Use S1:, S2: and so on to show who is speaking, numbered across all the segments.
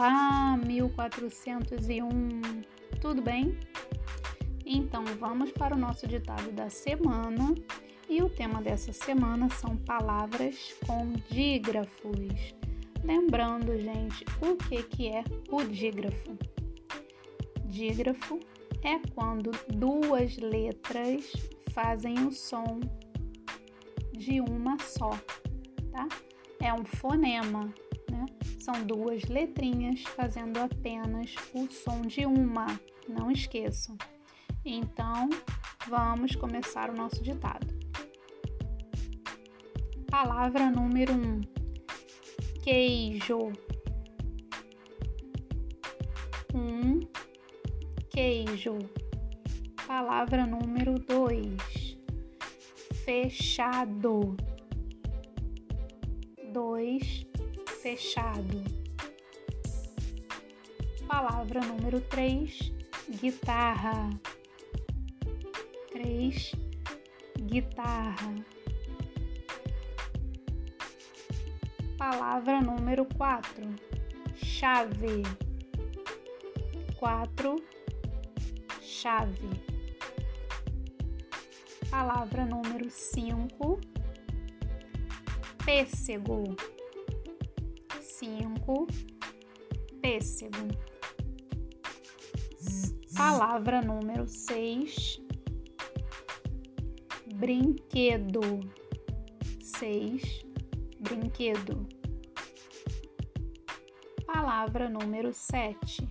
S1: Olá, 1401, tudo bem? Então vamos para o nosso ditado da semana e o tema dessa semana são palavras com dígrafos. Lembrando, gente, o que, que é o dígrafo? Dígrafo é quando duas letras fazem o som de uma só, tá? É um fonema? São duas letrinhas fazendo apenas o som de uma, não esqueçam. Então, vamos começar o nosso ditado. Palavra número um: queijo. Um queijo. Palavra número dois: fechado. Dois fechado. Palavra número 3, guitarra. 3, guitarra. Palavra número 4, chave. 4, chave. Palavra número 5, pêssego cinco, pêssego. Palavra número seis, brinquedo. Seis, brinquedo. Palavra número sete,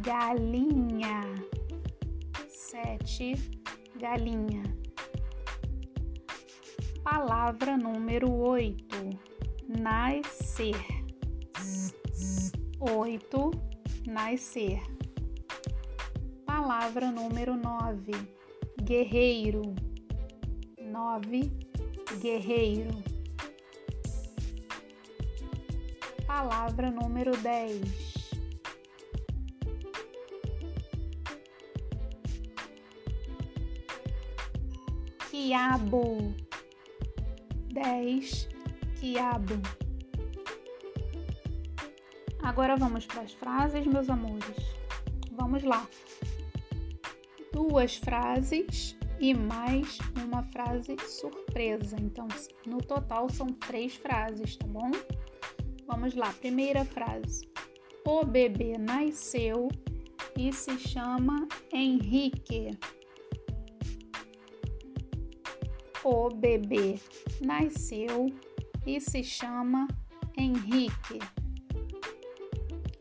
S1: galinha. Sete, galinha. Palavra número oito, nascer. 8. Nascer. Palavra número 9. Guerreiro. 9. Guerreiro. Palavra número 10. Quiabo. 10. Quiabo. Agora vamos para as frases, meus amores. Vamos lá. Duas frases e mais uma frase surpresa. Então, no total são três frases, tá bom? Vamos lá. Primeira frase: O bebê nasceu e se chama Henrique. O bebê nasceu e se chama Henrique.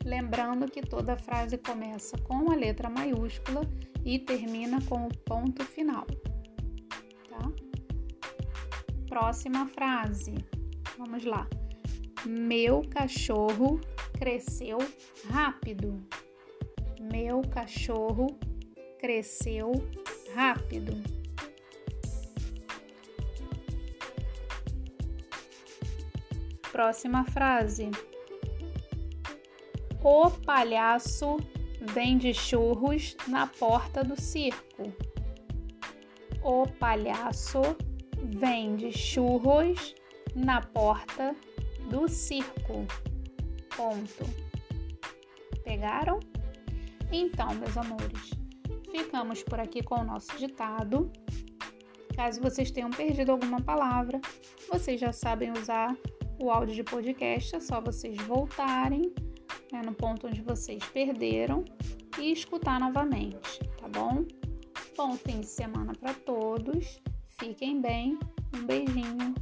S1: Lembrando que toda frase começa com a letra maiúscula e termina com o ponto final. Tá? Próxima frase. Vamos lá. Meu cachorro cresceu rápido. Meu cachorro cresceu rápido. Próxima frase. O palhaço vende churros na porta do circo. O palhaço vende churros na porta do circo. Ponto. Pegaram? Então, meus amores, ficamos por aqui com o nosso ditado. Caso vocês tenham perdido alguma palavra, vocês já sabem usar o áudio de podcast, é só vocês voltarem né, no ponto onde vocês perderam e escutar novamente, tá bom? Bom fim de semana para todos, fiquem bem, um beijinho